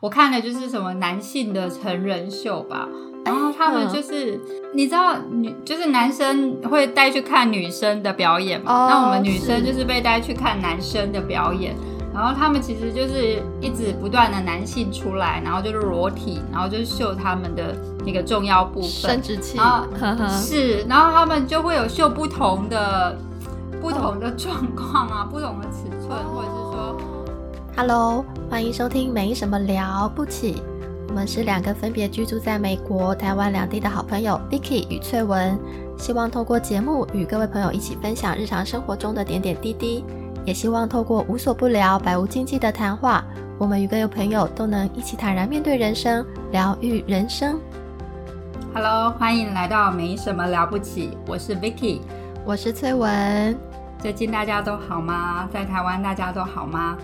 我看的就是什么男性的成人秀吧，然后他们就是你知道女就是男生会带去看女生的表演嘛，哦那我们女生就是被带去看男生的表演。然后他们其实就是一直不断的男性出来，然后就是裸体，然后就是秀他们的那个重要部分生，殖器，然后呵呵，是，然后他们就会有秀不同的不同的状况啊，不同的尺寸，或者是说 Hello，欢迎收听没什么了不起。我们是两个分别居住在美国、台湾两地的好朋友 Vicky 与翠文，希望透过节目与各位朋友一起分享日常生活中的点点滴滴，也希望透过无所不聊、百无禁忌的谈话，我们与各位朋友都能一起坦然面对人生，疗愈人生。Hello，欢迎来到没什么了不起，我是 Vicky。我是翠文，最近大家都好吗？在台湾大家都好吗？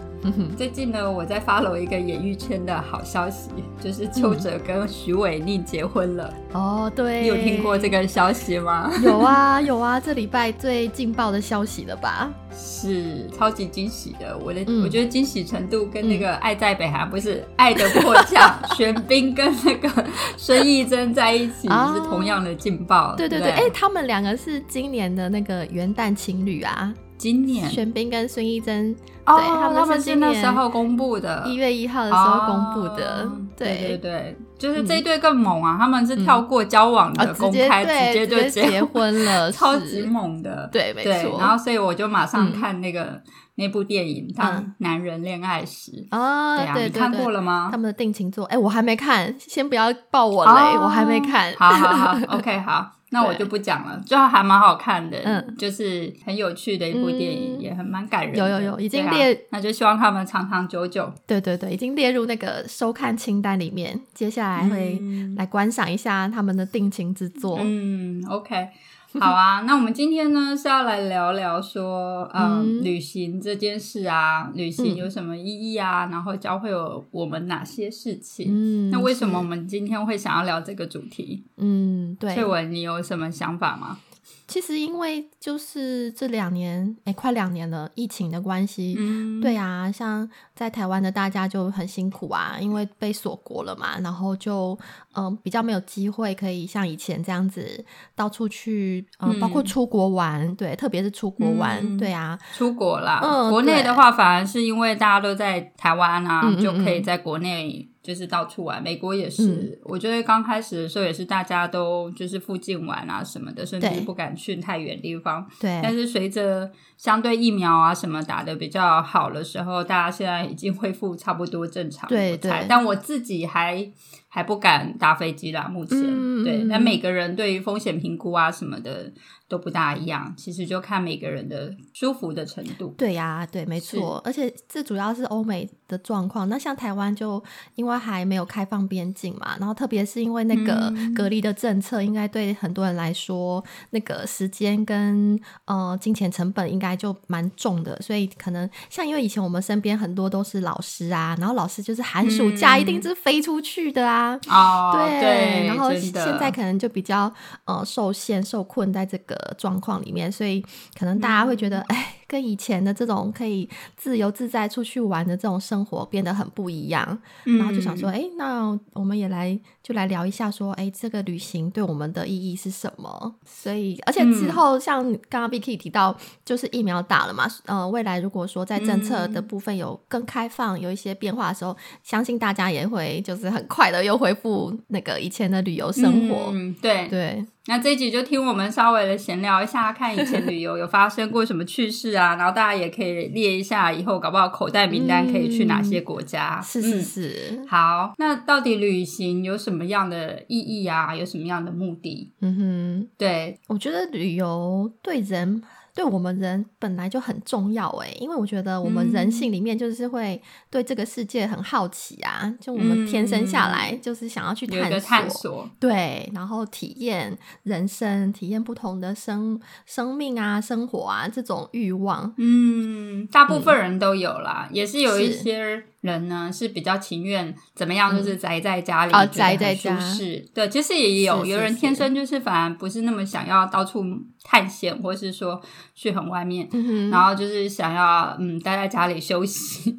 最近呢，我在 follow 一个演艺圈的好消息，就是邱泽跟徐伟宁结婚了。哦，对，你有听过这？个消息吗？有啊，有啊，这礼拜最劲爆的消息了吧？是超级惊喜的，我的、嗯我觉得惊喜程度跟那个《爱在北韩》不是《爱的迫降》玄彬跟那个孙艺珍在一起、啊是同样的劲爆。对对对，哎、他们两个是今年的那个元旦情侣啊，今年玄彬跟孙艺珍，哦，对他们们是今年时候公布的，一月一号的时候公布的，哦对对对对，就是这一对更猛啊！他们是跳过交往啊，的公开，对直接就结婚了，超级猛的。对，没对，错。然后所以我就马上嗯看那个、那部电影《当男人恋爱时》啊，对啊，你看过了。吗他？们的定情作，哎、我还没看，先不要爆我雷，我还没看。哦好好好，OK，好，那我就不讲了，最后还蛮好看的，嗯就是很有趣的一部电影，嗯也很蛮感人的。有有有已经列那就希望他们长长久久。对对对，已经列入那个收看清单里面，接下来会嗯来观赏一下他们的定情之作。嗯，OK，好啊。那我们今天呢是要来聊聊说，嗯，嗯旅行这件事啊，旅行嗯有什么意义啊？然后教会有我们哪些事情？嗯，那为什么我是？们今天会想要聊这个主题？嗯，对翠，文，你有什么想法吗？其实因为就是这两年，哎，快两年了，疫情的关系，嗯，对啊，像在台湾的大家就很辛苦啊，因为被锁国了嘛，然后就嗯、比较没有机会可以像以前这样子到处去，嗯、包括嗯。出国玩，对，特别是出国玩，嗯。对啊，出国啦。嗯国内的话，反而是因为大家都在台湾啊，嗯嗯就可以嗯。在国内就是到处玩。美国也是，嗯我觉得刚开始的时候也是大家都就是附近玩啊什么的，甚至不敢去太远地方。对，但是随着相对疫苗啊什么打的比较好的时候，大家现在已经恢复差不多正常。对对但我自己还还不敢搭飞机啦，目前。对，嗯嗯但每个人对于风险评估啊什么的都不大一样，其实就看每个人的舒服的程度。对呀、对，没错，而且这主要是欧美的状况。那像台湾就因为还没有开放边境嘛，然后特别是因为那个嗯隔离的政策，应该对很多人来说，那个时间跟呃金钱成本应该就蛮重的，所以可能像因为以前我们身边很多都是老师啊，然后老师就是寒暑假嗯一定是飞出去的啊，哦，对，对，然后现在可能就比较呃受限、受困在这个状况里面，所以可能大家会觉嗯。得，哎、跟以前的这种可以自由自在出去玩的这种生活变得很不一样，嗯然后就想说，哎、那我们也来就来聊一下，说，哎，这个旅行对我们的意义是什么？所以，而且之嗯后像刚刚 Vicky 提到，就是疫苗打了嘛，呃，未来如果说在政策的嗯部分有更开放、有一些变化的时候，相信大家也会就是很快的又恢复那个以前的旅游生活。嗯，对。对，那这一集就听我们稍微的闲聊一下，看以前旅游有发生过什么趣事啊，然后大家也可以列一下，以后搞不好口袋名单可以去哪些国家。是是嗯是，好，那到底旅行有什么样的意义啊？有什么样的目的？嗯哼，对，我觉得旅游对人。对我们人本来就很重要诶，因为我觉得我们人性里面就是会对这个世界很好奇啊，就我们天生下来就是想要去探索探探索。对，然后体验人生，体验不同的生生命啊、生活啊这种欲望。嗯，大部分人都有啦，也是有一些人呢是比较情愿怎么样，就是宅在家里，啊觉得很舒宅在家。适。对，其实也有是是有人天生就是反而不是那么想要到处探险，或是说去很外面。嗯，然后就是想要嗯待在家里休息，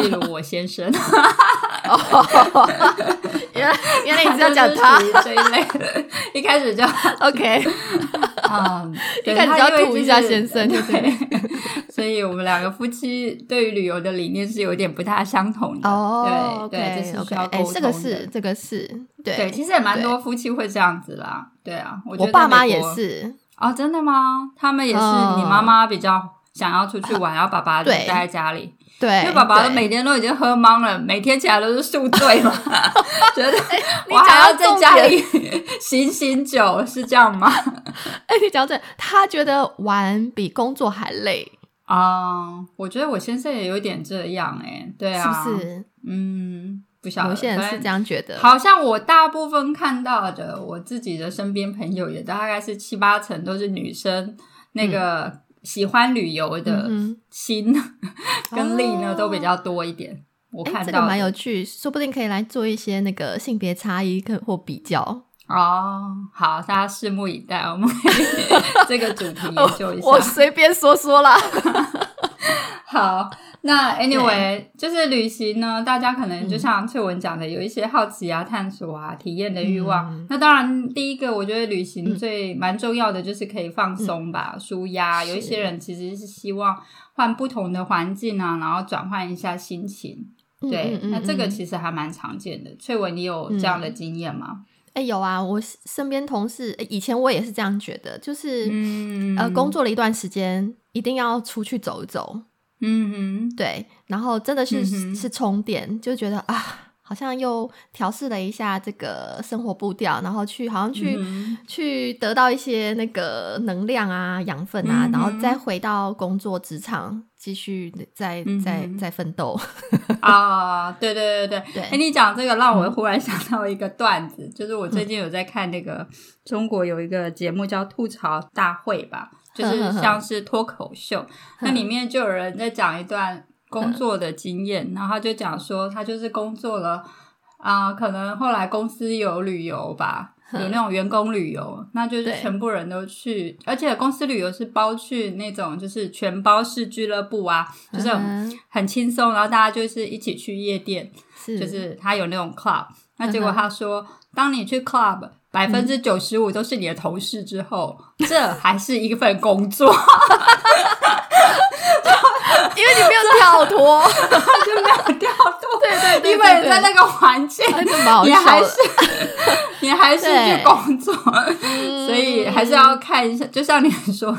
例如我先生，原来原来你是要讲他这一类的，一开始就，OK，嗯，对一开始就要吐一下先生，对不对？所以我们两个夫妻对于旅游的理念是有点不大相同的。哦对对，这是需要沟哎，这个是这个是，对对，其实也蛮多夫妻会这样子啦。对啊，我爸妈也是，哦，真的吗？他们也是，嗯。你妈妈比较想要出去玩，然后爸爸就待在家里，对，因为爸爸都每天都已经喝懵了，每天起来都是宿醉嘛，觉得我还要在家里醒醒 酒，是这样吗？哎，你讲这，他觉得玩比工作还累，啊、我觉得我先生也有点这样哎、对啊，是不是？嗯，不晓得，有些人是这样觉得，好像我大部分看到的，我自己的身边朋友也大概是七八成都是女生，那个喜欢旅游的嗯心、跟力呢、哦都比较多一点。我哎，看到的这个蛮有趣，说不定可以来做一些那个性别差异跟或比较。哦，好，大家拭目以待，我们 这个主题研 究一下。我随便说说啦。好，那 anyway，就是旅行呢，大家可能就像翠文讲的，有一些好奇啊、探索啊、体验的欲望。嗯那当然，第一个我觉得旅行最蛮重要的就是可以放松吧、舒压。有一些人其实是希望换不同的环境啊，然后转换一下心情。对，那这个嗯其实还蛮常见的。翠文，你有这样的经验吗？哎、有啊，我身边同事、诶以前我也是这样觉得，就是、嗯呃，工作了一段时间，一定要出去走一走，嗯哼，对，然后真的是、嗯是充电，就觉得啊，好像又调试了一下这个生活步调，然后去好像去、嗯去得到一些那个能量啊、养分啊，嗯然后再回到工作职场，继续再嗯再再奋斗。啊，对对对对对。哎、你讲这个让我忽然想到一个段子，就是我最近有在看那个中国有一个节目叫吐槽大会吧，就是像是脱口秀，那里面就有人在讲一段工作的经验，然后他就讲说他就是工作了啊、可能后来公司有旅游吧。有那种员工旅游，那就是全部人都去，而且公司旅游是包去那种就是全包式俱乐部啊，就是很轻松，然后大家就是一起去夜店，是。就是他有那种 club。那结果他说，当你去 club 百分之九十五都是你的同事之后，这还是一份工作，因为你没有跳脱，就没有跳脱。对对对因为在那个环境，你还是。你还是去工作，嗯所以还是要看一下。就像你说，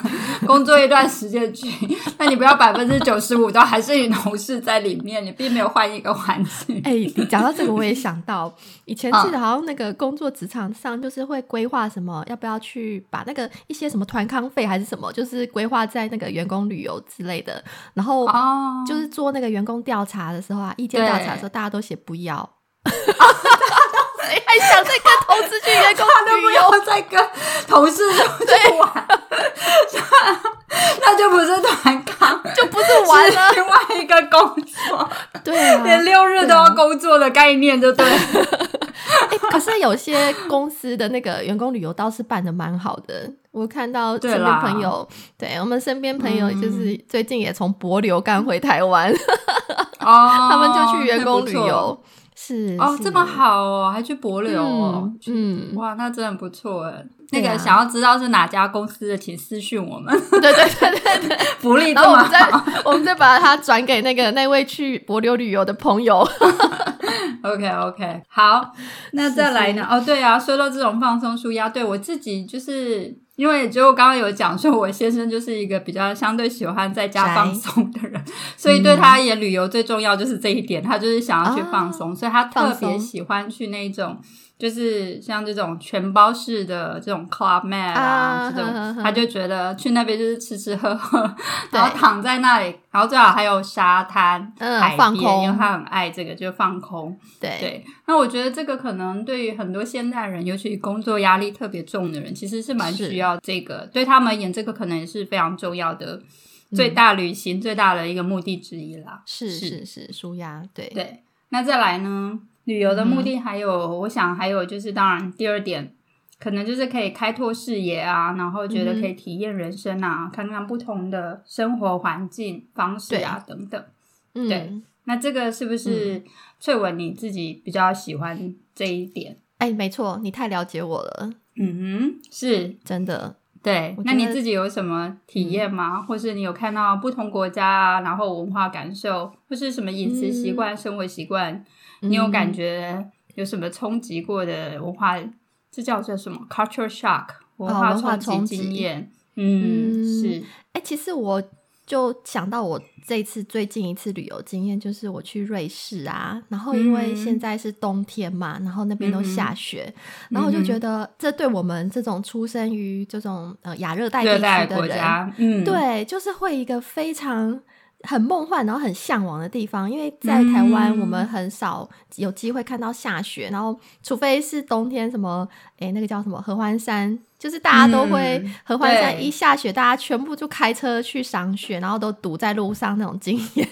工作一段时间去，那你不要百分之九十五都还是你同事在里面，你并没有换一个环境。哎、你讲到这个，我也想到以前记得好像那个工作职场上，就是会规划什么，要不要去把那个一些什么团康费还是什么，就是规划在那个员工旅游之类的。然后哦，就是做那个员工调查的时候啊，意见调查的时候，大家都写不要。谁还想再跟同事去员工他都不旅游？要再跟同事出去玩，那就不是团康，就不是玩了。另外一个工作，对啊，连六日都要工作的概念，就对。了。哎、可是有些公司的那个员工旅游倒是办的蛮好的，我看到身边朋友，对我们身边朋友嗯。就是最近也从博流赶回台湾，哦他们就去员工旅游，是哦，是这么好哦，还去博流哦嗯，嗯，哇，那真的不错哎。那个想要知道是哪家公司的，请私讯我们，对对对对对，福利这么然后我们再好。我们再把它转给那个那位去博流旅游的朋友，OK OK，好，那再来呢？哦，对啊，说到这种放松舒压，对我自己就是因为就刚刚有讲说，我先生就是一个比较相对喜欢在家放松的人，所以对他而言，旅游最重要就是这一点，他就是想要去放松，所以他特别喜欢去那种。就是像这种全包式的这种 club man 啊，啊这种他就觉得去那边就是吃吃喝喝，然后躺在那里，然后最好还有沙滩、嗯海边，因为他很爱这个，就放空。对。对，那我觉得这个可能对于很多现代人，尤其工作压力特别重的人，其实是蛮需要这个，对他们而言，这个可能也是非常重要的最大旅行、最大的一个目的之一啦。是是。是是舒压，对。对，那再来呢，旅游的目的还有，我想还有就是，当然第二点。可能就是可以开拓视野啊，然后觉得可以体验人生啊，看看不同的生活环境方式啊等等。嗯对那这个是不是翠文你自己比较喜欢这一点？哎，没错，你太了解我了。嗯哼，是真的。对，那你自己有什么体验吗？或是你有看到不同国家啊，然后文化感受，或是什么饮食习惯、生活习惯，你有感觉有什么冲击过的文化？这叫做什么？culture shock 文化冲击经验。嗯，是。哎，其实我。就想到我这次最近一次旅游经验，就是我去瑞士啊，然后因为现在是冬天嘛，然后那边都下雪，然后我就觉得这对我们这种出生于这种呃亚热带地区的人，嗯，对，就是会一个非常。很梦幻，然后很向往的地方，因为在台湾我们很少有机会看到下雪，然后除非是冬天，什么哎那个叫什么合欢山，就是大家都会合欢山一下雪，大家全部就开车去赏雪，然后都堵在路上那种经验。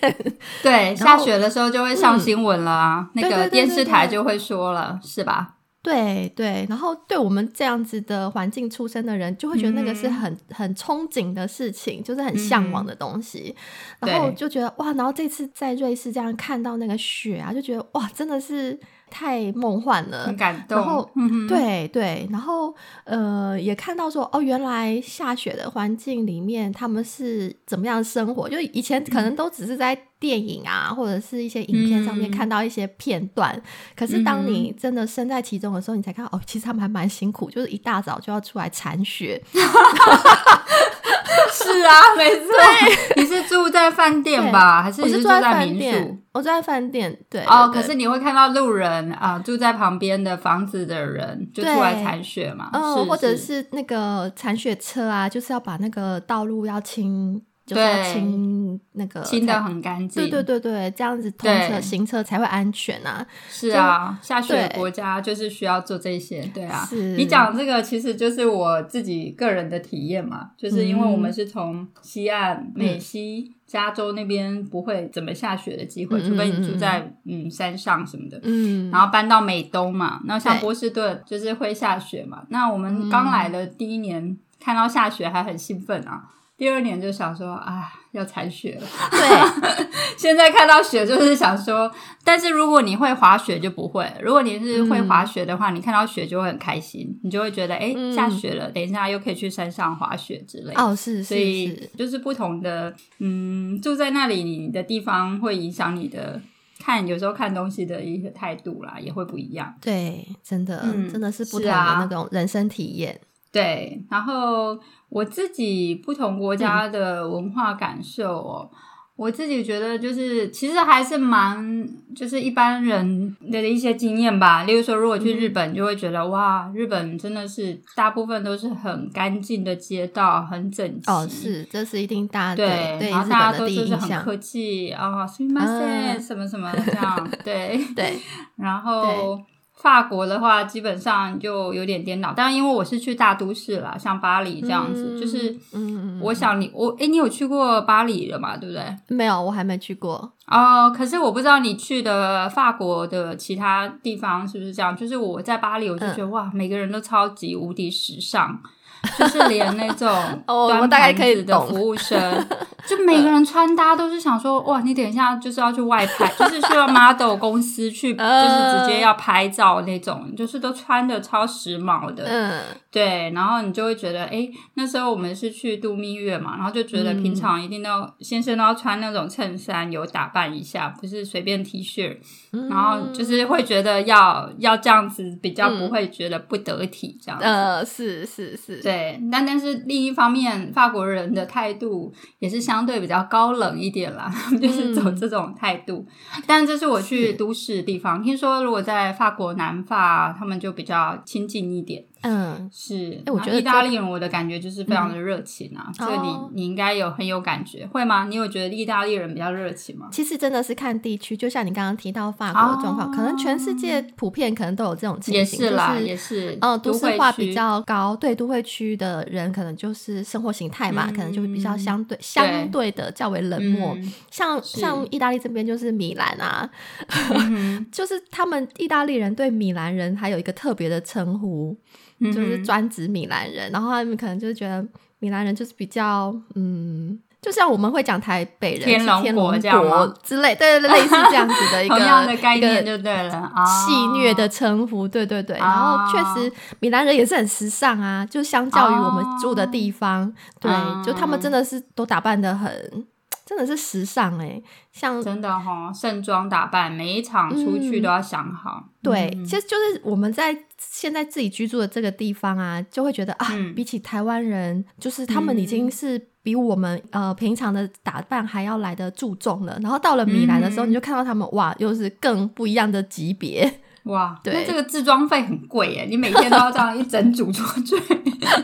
对，下雪的时候就会上新闻了啊，那个电视台就会说了，是吧？对对，然后对我们这样子的环境出身的人，就会觉得那个是很很憧憬的事情，就是很向往的东西，然后就觉得哇，然后这次在瑞士这样看到那个雪啊，就觉得哇，真的是。太梦幻了，很感动。然后，对对，然后呃，也看到说，哦，原来下雪的环境里面，他们是怎么样生活？就以前可能都只是在电影啊，或者是一些影片上面看到一些片段。可是当你真的身在其中的时候，你才看到，哦，其实他们还蛮辛苦，就是一大早就要出来铲雪。是啊，没错。你是住在饭店吧？还是你是住在民宿？我住在饭店。对哦，可是你会看到路人啊，住在旁边的房子的人就出来铲雪嘛？嗯，或者是那个铲雪车啊，就是要把那个道路要清。就是清那个清的很干净，对对对对，这样子通车行车才会安全啊。是啊，下雪国家就是需要做这些，对啊。你讲这个其实就是我自己个人的体验嘛，就是因为我们是从西岸美西加州那边不会怎么下雪的机会，除非你住在嗯山上什么的，嗯，然后搬到美东嘛，那像波士顿就是会下雪嘛。那我们刚来的第一年看到下雪还很兴奋啊。第二年就想说啊，要铲雪了。对，现在看到雪就是想说，但是如果你会滑雪就不会。如果你是会滑雪的话，你看到雪就会很开心，你就会觉得哎，下雪了，等一下又可以去山上滑雪之类。哦，是，所以就是不同的，嗯，住在那里你的地方会影响你的看，有时候看东西的一些态度啦，也会不一样。对，真的，真的是不同的那种人生体验。对，然后。我自己不同国家的文化感受哦，我自己觉得就是其实还是蛮就是一般人的一些经验吧。例如说，如果去日本，就会觉得哇，日本真的是大部分都是很干净的街道，很整齐。哦，是，这是一定大对，然后大家都就是很客气啊，什么什么这样，对对，然后。法国的话，基本上就有点颠倒。当然，因为我是去大都市了，像巴黎这样子，就是，嗯，我想你，我，哎，你有去过巴黎了嘛？对不对？没有，我还没去过。哦，可是我不知道你去的法国的其他地方是不是这样。就是我在巴黎，我就觉得哇，每个人都超级无敌时尚。就是连那种 端盘子的服务生，就每个人穿搭都是想说，哇，你等一下就是要去外拍，就是需要 model 公司去，就是直接要拍照那种，就是都穿的超时髦的。嗯，对，然后你就会觉得，哎，那时候我们是去度蜜月嘛，然后就觉得平常一定要先生都要穿那种衬衫，有打扮一下，不是随便 T 恤，然后就是会觉得要要这样子，比较不会觉得不得体这样子。呃，是是是，对。对，但但是另一方面，法国人的态度也是相对比较高冷一点啦，就是走这种态度。但这是我去都市地方，听说如果在法国南法，他们就比较亲近一点。嗯，是。哎，我觉得意大利人，我的感觉就是非常的热情啊。这个你你应该有很有感觉，会吗？你有觉得意大利人比较热情吗？其实真的是看地区，就像你刚刚提到法国的状况，可能全世界普遍可能都有这种情形，也是啦，也是。嗯，都市化比较高，对都会区的人可能就是生活形态嘛，可能就会比较相对相对的较为冷漠。像像意大利这边就是米兰啊，就是他们意大利人对米兰人还有一个特别的称呼。就是专指米兰人，然后他们可能就是觉得米兰人就是比较嗯，就像我们会讲台北人天龙国这样之类，对对对，类似这样子的一个同样的概念就对了啊，戏谑的称呼，对对对。然后啊确实，米兰人也是很时尚啊，就相较于我们住的地方，对，啊就他们真的是都打扮的很，真的是时尚哎、像真的哈、盛装打扮，每一场出去都要想好。对，嗯。其实就是我们在现在自己居住的这个地方啊，就会觉得啊，嗯比起台湾人，就是他们已经是比我们、呃平常的打扮还要来的注重了。然后到了米兰的时候，嗯你就看到他们哇，又是更不一样的级别。哇，对那这个自装费很贵耶，你每天都要这样一整组出去。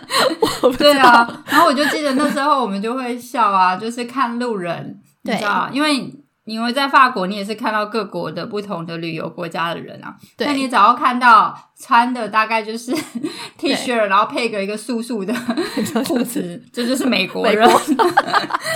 对啊，然后我就记得那时候我们就会笑啊，就是看路人，你对知道，因为因为在法国，你也是看到各国的不同的旅游国家的人啊。对那你只要看到穿的大概就是 T 恤，然后配个一个素素的裤子，这就是美国人，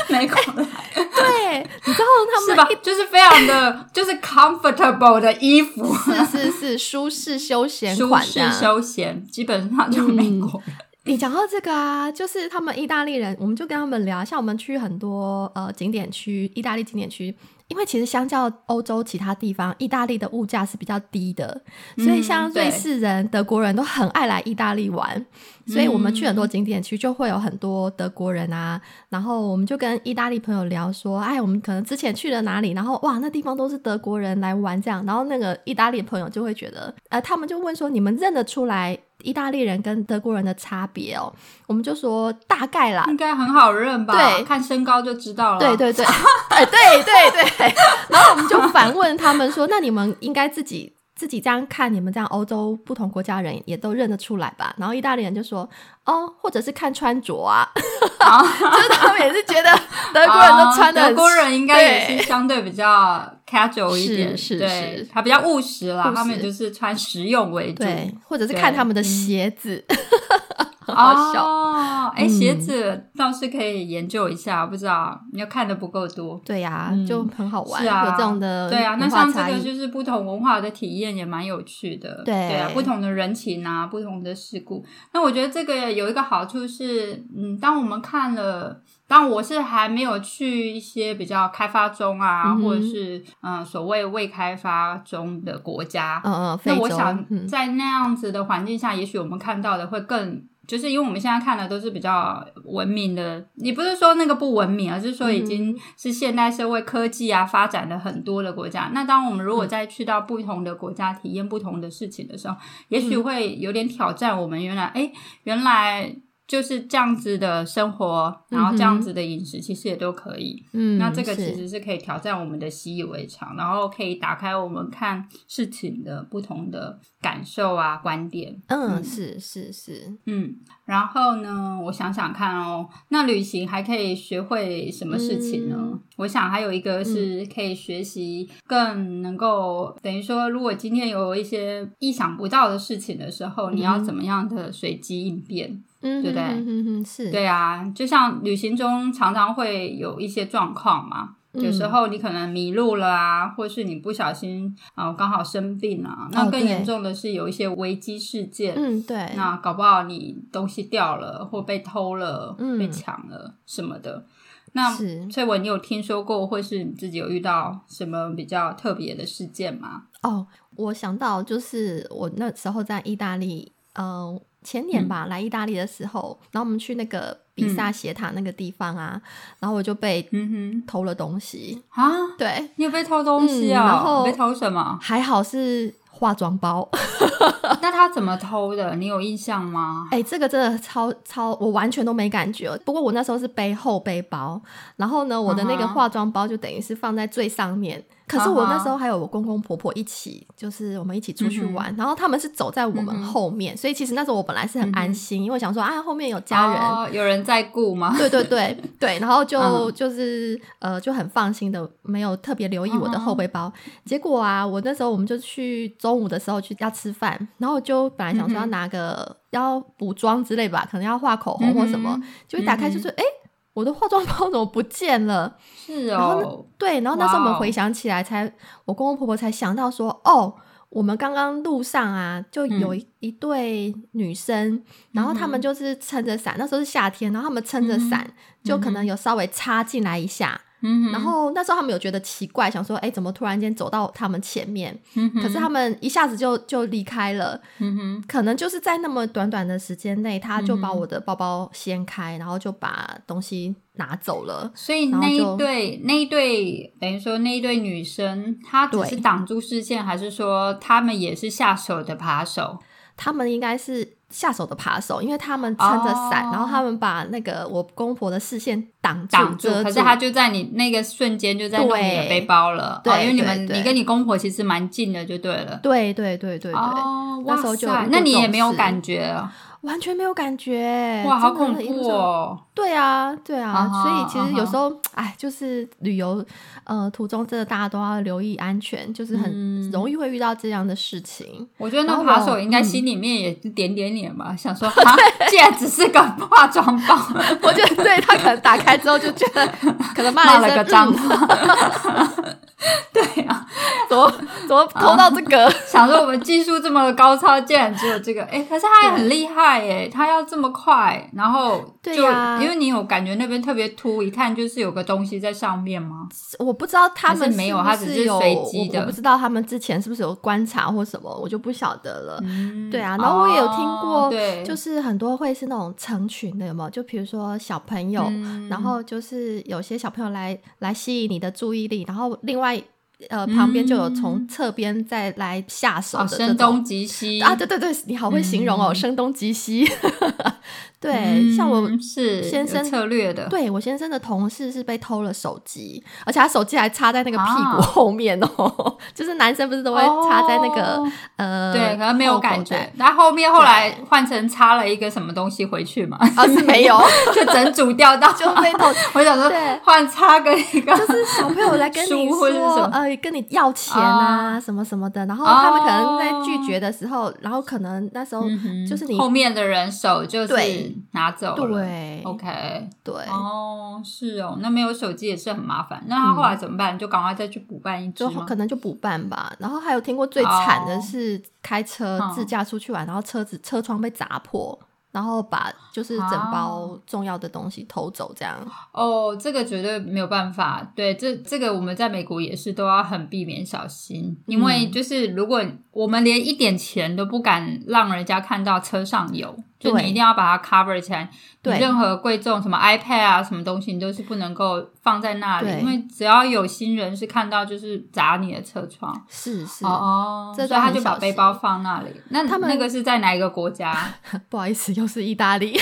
美国 人对，你知道他们是吧？就是非常的，就是 comfortable 的衣服，是是是舒适休闲舒适。休闲，基本上就美国人。你讲到这个啊，就是他们意大利人，我们就跟他们聊，像我们去很多呃景点区，意大利景点区，因为其实相较欧洲其他地方，意大利的物价是比较低的，所以像瑞士人、德国人都很爱来意大利玩，所以我们去很嗯多景点区就会有很多德国人啊，然后我们就跟意大利朋友聊说，哎，我们可能之前去了哪里，然后哇，那地方都是德国人来玩这样，然后那个意大利朋友就会觉得，呃，他们就问说，你们认得出来？意大利人跟德国人的差别哦，我们就说大概啦，应该很好认吧？对。看身高就知道了。对对对，哎对对对，然后我们就反问他们说：“那你们应该自己自己这样看，你们这样欧洲不同国家人也都认得出来吧？”然后意大利人就说：“哦，或者是看穿着啊，就是他们也是觉得德国人都穿的、哦德国人应该也对。是相对比较 casual 一点，是是对是，他比较务实啦，实他们就是穿实用为主。对，或者是看他们的鞋子，好笑。哦，哎、嗯鞋子倒是可以研究一下，不知道你要看的不够多。对呀、嗯就很好玩，是啊，有这种的对啊，那像这。个就是不同文化的体验也蛮有趣的，对对啊，不同的人情啊，不同的事故。那我觉得这个有一个好处是，嗯，当我们看了，当我是还没有去一些比较开发中啊，嗯或者是嗯、呃所谓未开发中的国家，嗯嗯，那我想嗯在那样子的环境下，也许我们看到的会更。就是因为我们现在看的都是比较文明的，你不是说那个不文明，而是说已嗯经是现代社会科技啊发展的很多的国家。那当我们如果再去到不同的国家体验不同的事情的时候，也许嗯会有点挑战我们原来，哎、原来就是这样子的生活，然后这样子的饮食，其实也都可以。嗯，那这个其是实是可以挑战我们的习以为常，然后可以打开我们看事情的不同的感受啊、观点。嗯嗯是是是，嗯，然后呢，我想想看哦，那旅行还可以学会什么事情呢？嗯我想还有一个是可以学习更能够等于说，如果今天有一些意想不到的事情的时候，你要怎么样的随机应变？嗯，对不对嗯嗯嗯是，对啊，就像旅行中常常会有一些状况嘛。有时嗯候你可能迷路了啊，或是你不小心啊、刚好生病啊。那更严重的是有一些危机事件，嗯对，那搞不好你东西掉了，或被偷了，嗯被抢了什么的。那是翠文，你有听说过，或是你自己有遇到什么比较特别的事件吗？哦，我想到就是我那时候在意大利，嗯、前年吧，来意大利的时候，然后我们去那个比萨斜塔那个地方啊，然后我就被嗯偷了东西。哼，啊，对，你有被偷东西啊、嗯然后被偷什么？还好是化妆包。那他怎么偷的？你有印象吗？哎、这个真的超超，我完全都没感觉。不过我那时候是背后背包，然后呢，我的那个化妆包就等于是放在最上面。可是我那时候还有我公公婆婆一起，就是我们一起出去玩，然后他们是走在我们后面，所以其实那时候我本来是很安心，因为我想说啊，后面有家人。哦、有人在顾吗？对对对对，然后就、嗯就是呃就很放心的，没有特别留意我的后背包。结果啊，我那时候我们就去中午的时候去要吃饭，然后就本来想说要拿个、要补妆之类吧，可能要画口红或什么，嗯就一打开就是哎、诶我的化妆包怎么不见了？是然后哦，对，然后那时候我们回想起来才，我公公婆婆才想到说，哦，我们刚刚路上啊，就有嗯。一一对女生，然后他们就是撑着伞，那时候是夏天，然后他们撑着伞，就可能有稍微插进来一下，然后那时候他们有觉得奇怪，想说，哎，怎么突然间走到他们前面？可是他们一下子就就离开了，嗯哼，可能就是在那么短短的时间内，他就把我的包包掀开，然后就把东西拿走了。所以那一对那一对等于说那一对女生，她只是挡住视线，还是说他们也是下手的扒手？他们应该是下手的扒手，因为他们撑着伞，哦然后他们把那个我公婆的视线挡住，挡住，可是他就在你那个瞬间就在弄你的背包了，对哦，因为你们你跟你公婆其实蛮近的，就对了。对对对对哦，那时候就那你也没有感觉？啊？完全没有感觉，哇，好恐怖哦！对啊，对啊，啊所以其实有时候，哎，就是旅游呃途中，真的大家都要留意安全，就是很嗯容易会遇到这样的事情。我觉得那扒手应该嗯心里面也是点点脸吧，想说，啊，竟然只是个化妆包，我觉得对他可能打开之后就觉得，可能骂骂了个脏嗯话。对啊，怎么 怎么偷到这个？想说我们技术这么高超，竟然只有这个，哎、可是他也很厉害耶，他要这么快，然后就、对呀。因为你有感觉那边特别凸，一看就是有个东西在上面吗？我不知道他们没有他只是随机的。我我不知道他们之前是不是有观察或什么，我就不晓得了。嗯。对啊，然后我也有听过，就是很多会是那种成群的，有没有？就比如说小朋友，嗯。然后就是有些小朋友来来吸引你的注意力，然后另外呃旁边就有从侧边再来下手。声东击西啊，对对对，你好会形容哦，嗯声东击西。对，像我嗯是先生有策略的，对我先生的同事是被偷了手机，而且他手机还插在那个屁股啊后面哦，就是男生不是都会插在那个、哦呃，对，可能没有感觉袋。然后后面后来换成插了一个什么东西回去嘛，啊是没有，就整组掉到，就被偷。我想说对换插个一个，就是小朋友来跟你说，呃，跟你要钱啊，什么什么的，然后他们可能在拒绝的时候，然后可能那时候就是你后面的人手就是对拿走了。对，OK，对，哦，是哦，那没有手机也是很麻烦。那他后来怎么办？就赶快再去补办一只就吗？可能就补办吧。然后还有听过最惨的哦是开车嗯自驾出去玩，然后车子车窗被砸破。然后把就是整包重要的东西偷走，这样哦，这个绝对没有办法。对，这这个我们在美国也是都要很避免小心，因为嗯就是如果我们连一点钱都不敢让人家看到车上有，就你一定要把它 cover 起来。你对任何贵重什么 iPad 啊，什么东西，你都是不能够放在那里，因为只要有新人是看到，就是砸你的车窗。是是、哦，这所以他就把背包放那里。那他们那个是在哪一个国家？不好意思，又是意大利。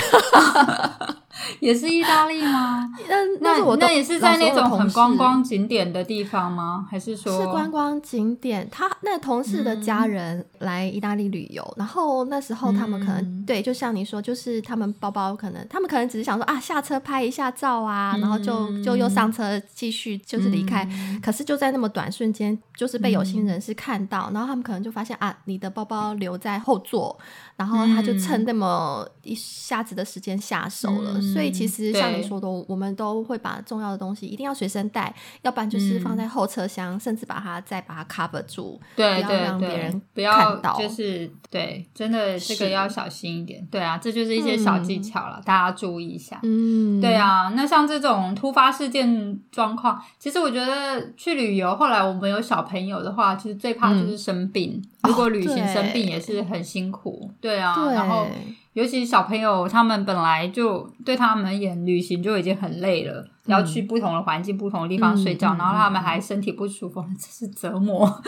也是意大利吗？那那是我那也是在那种很观老光景点的地方吗？还是说是观光景点，他那同事的家人来意大利旅游，然后那时候他们可能、嗯对，就像你说，就是他们包包可能他们可能只是想说啊，下车拍一下照啊，嗯然后就就又上车继续就是离开。嗯可是就在那么短瞬间，就是被有心人士看到，然后他们可能就发现啊，你的包包留在后座，然后他就趁那么一下子的时间下手了。嗯所以其实像你对。说的，我们都会把重要的东西一定要随身带，要不然就是放在后车厢，甚至把它再把它 cover 住，对对不要让别人，不要看到。就是对，真的这个要小心一点。对啊，这就是一些小技巧了，大家注意一下。嗯，对，啊，那像这种突发事件状况，其实我觉得去旅游，后来我们有小朋友的话，其实最怕就是生病。如果旅行生病也是很辛苦，对啊。对，然后尤其小朋友，他们本来就对他们而言，旅行就已经很累了，要去不同的环境、不同的地方睡觉，嗯然后他们还身体不舒服，这是折磨。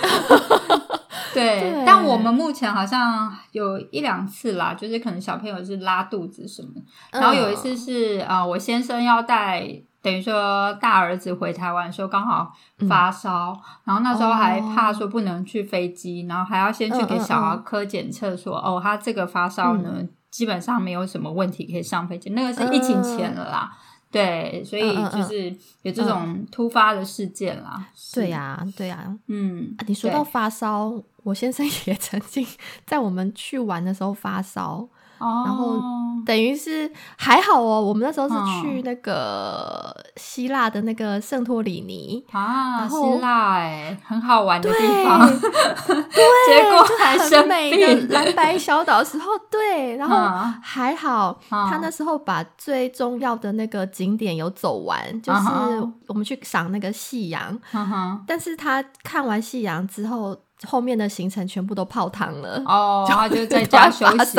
对，对但我们目前好像有一两次啦，就是可能小朋友是拉肚子什么，然后有一次是啊、呃我先生要带，等于说大儿子回台湾的时候刚好发烧，然后那时候还怕说不能去飞机，然后还要先去给小儿科检测说，哦，他这个发烧呢，基本上没有什么问题可以上飞机，那个是疫情前了啦。对，所以就是有这种突发的事件啦。是。对、呀、对呀、嗯。啊，你说到发烧，我先生 也曾经在我们去玩的时候发烧，哦，然后等于是还好哦。我们那时候是去那个希腊的那个圣托里尼啊，希腊哎，很好玩的地方。对，结果还很美的蓝白小岛时候，对，然后还好，他那时候把最重要的那个景点有走完，就是我们去赏那个夕阳。但是他看完夕阳之后。后面的行程全部都泡汤了哦，然后就在家 休息，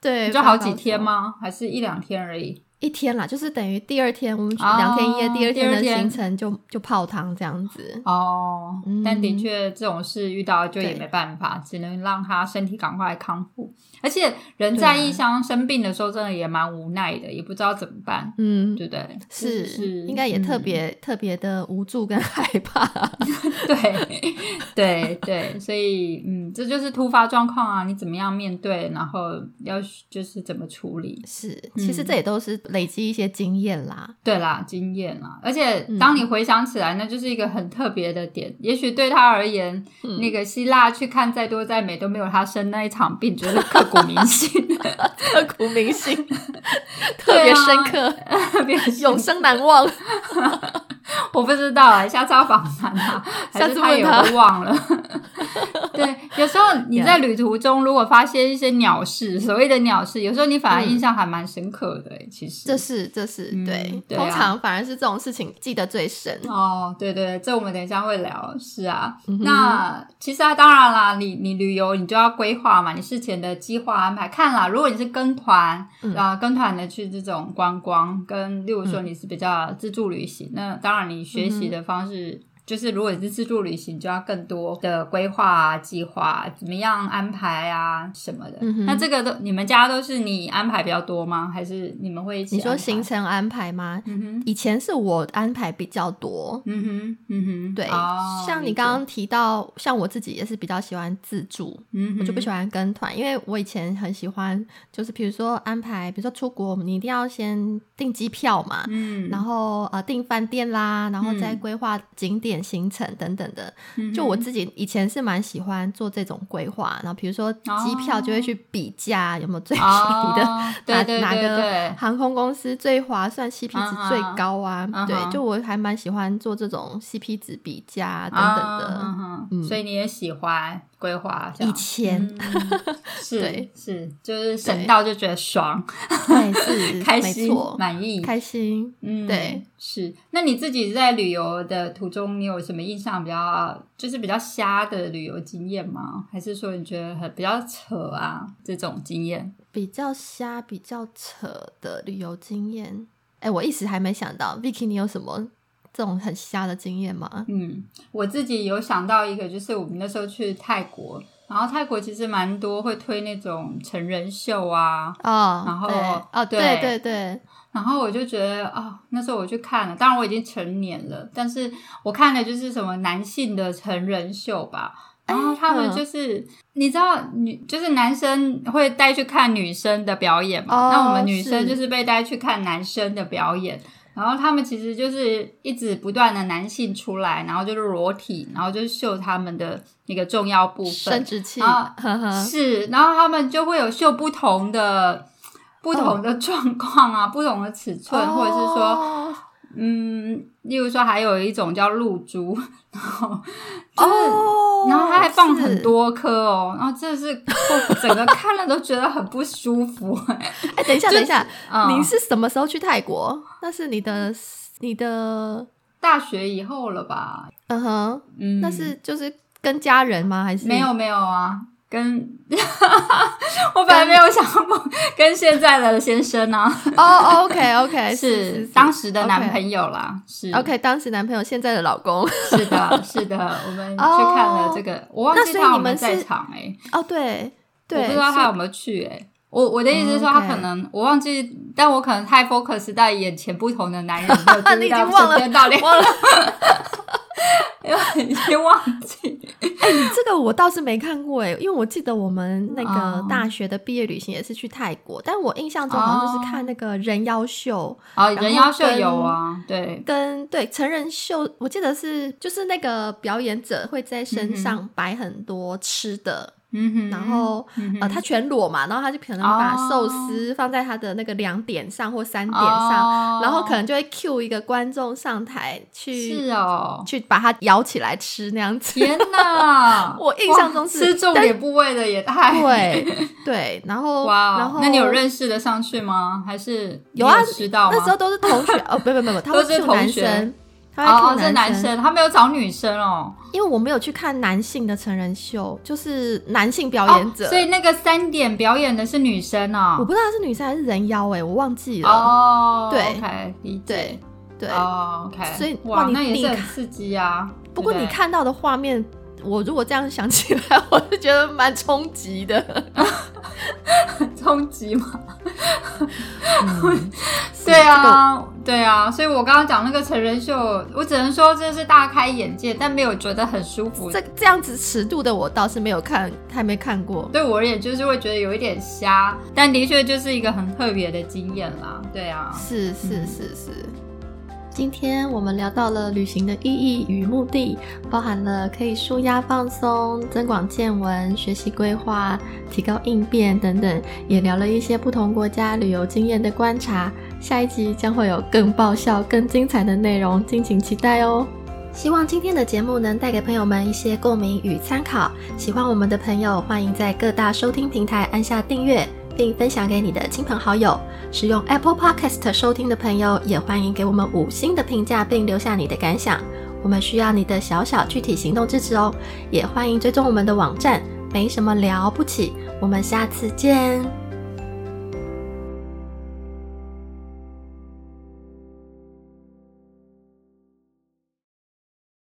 对，就好几天吗？还是一两天而已？一天啦，就是等于第二天我们两天一夜，第二天的行程就就泡汤这样子哦。但的确这种事遇到就也没办法，只能让他身体赶快康复。而且人在异乡生病的时候，真的也蛮无奈的，也不知道怎么办。嗯，对不对？是是，应该也特别特别的无助跟害怕。对对对，所以嗯，这就是突发状况啊，你怎么样面对，然后要就是怎么处理。是，其实这也都是累积一些经验啦。对啦，经验啦。而且当你回想起来，那就是一个很特别的点。也许对他而言，那个希腊去看再多再美，都没有他生那一场病，觉得刻。骨铭心，刻骨铭心，特别深刻，特别永生难忘。我不知道啊，下次要访谈 他，下次他也会忘了。对，有时候你在旅途中如果发现一些鸟事，所谓的鸟事，有时候你反而印象还蛮深刻的。其实这是这是对，通常反而是这种事情记得最深。哦，对对，这我们等一下会聊。是啊，那其实啊，当然啦，你你旅游你就要规划嘛，你事前的计划安排。看啦，如果你是跟团啊，跟团的去这种观光，跟例如说你是比较自助旅行，那当然你学习的方式。就是如果你是自助旅行，就要更多的规划啊、计划，怎么样安排啊什么的。那这个都你们家都是你安排比较多吗？还是你们会一起？你说行程安排吗？嗯哼，以前是我安排比较多。嗯哼，嗯哼，对。像你刚刚提到，像我自己也是比较喜欢自助，嗯，我就不喜欢跟团，因为我以前很喜欢，就是比如说安排，比如说出国，你一定要先订机票嘛，嗯，然后呃订饭店啦，然后再规划景点。行程等等的，就我自己以前是蛮喜欢做这种规划，然后比如说机票就会去比价有没有最便宜的，哪哪个航空公司最划算，CP 值最高啊？对，就我还蛮喜欢做这种 CP 值比价等等的，所以你也喜欢。规划以前。是是就是省到就觉得爽，对是 开心满意。开心。嗯对。是。那你自己在旅游的途中，你有什么印象比较就是比较瞎的旅游经验吗？还是说你觉得很比较扯啊这种经验？比较瞎比较扯的旅游经验，哎，我一时还没想到，Vicky，你有什么？这种很瞎的经验吗？嗯，我自己有想到一个，就是我们那时候去泰国，然后泰国其实蛮多会推那种成人秀啊，哦，然后哦，对对对，然后我就觉得啊，那时候我去看了，当然我已经成年了，但是我看的就是什么男性的成人秀吧，然后他们就是你知道女就是男生会带去看女生的表演嘛，那我们女生就是被带去看男生的表演。然后他们其实就是一直不断的男性出来，然后就是裸体，然后就是秀他们的那个重要部分，生殖器，是，然后他们就会有秀不同的不同的状况啊，不同的尺寸，或者是说。嗯，例如说，还有一种叫露珠，然后就是，然后它还放很多颗哦，然后真的是 整个看了都觉得很不舒服。哎，等一下，等一下，你是什么时候去泰国？那是你的你的大学以后了吧？嗯哼，嗯，那是就是跟家人吗？还是没有没有啊？跟 我本来没有想过跟现在的先生呢。哦，OK OK，是当时的男朋友啦。是 OK，当时男朋友，现在的老公。是的，是的，我们去看了这个，我忘记他有没有在场哎。哦，对，我不知道他有没有去哎。我我的意思是说，他可能我忘记，但我可能太 focus 在眼前不同的男人，你已经忘了，忘了。已经忘记。这个我倒是没看过哎，因为我记得我们那个大学的毕业旅行也是去泰国，但我印象中好像就是看那个人妖秀啊，人妖秀有啊，对，跟对成人秀，我记得是就是那个表演者会在身上摆很多吃的。嗯哼，然后嗯呃，他全裸嘛，然后他就可能把哦寿司放在他的那个两点上或三点上，哦然后可能就会 cue 一个观众上台去是哦，去把它咬起来吃那样子。天哪！我印象中是吃重点部位的也太对 对，然后哇！然后那你有认识的上去吗？还是你有啊吃到吗？那时候都是同学哦，不不不不，他会都是男生，他会哦，Q 是男生，他没有找女生哦。因为我没有去看男性的成人秀，就是男性表演者，哦所以那个三点表演的是女生哦。我不知道他是女生还是人妖哎、我忘记了。哦，对，OK，理对解。对，哦，OK，所以哇哇，那也是很刺激啊。不过你看到的画面，我如果这样想起来，我是觉得蛮冲击的。冲击吗？嗯对啊，对啊，所以我刚刚讲那个成人秀，我只能说真的是大开眼界，但没有觉得很舒服。这这样子尺度的我倒是没有看，还没看过。对我而言，就是会觉得有一点瞎，但的确就是一个很特别的经验啦。对啊，是是是是。今天我们聊到了旅行的意义与目的，包含了可以舒压放松、增广见闻、学习规划、提高应变等等，也聊了一些不同国家旅游经验的观察。下一集将会有更爆笑、更精彩的内容，敬请期待哦！希望今天的节目能带给朋友们一些共鸣与参考。喜欢我们的朋友，欢迎在各大收听平台按下订阅，并分享给你的亲朋好友。使用 Apple Podcast 收听的朋友，也欢迎给我们五星的评价，并留下你的感想。我们需要你的小小具体行动支持哦。也欢迎追踪我们的网站，没什么了不起。我们下次见。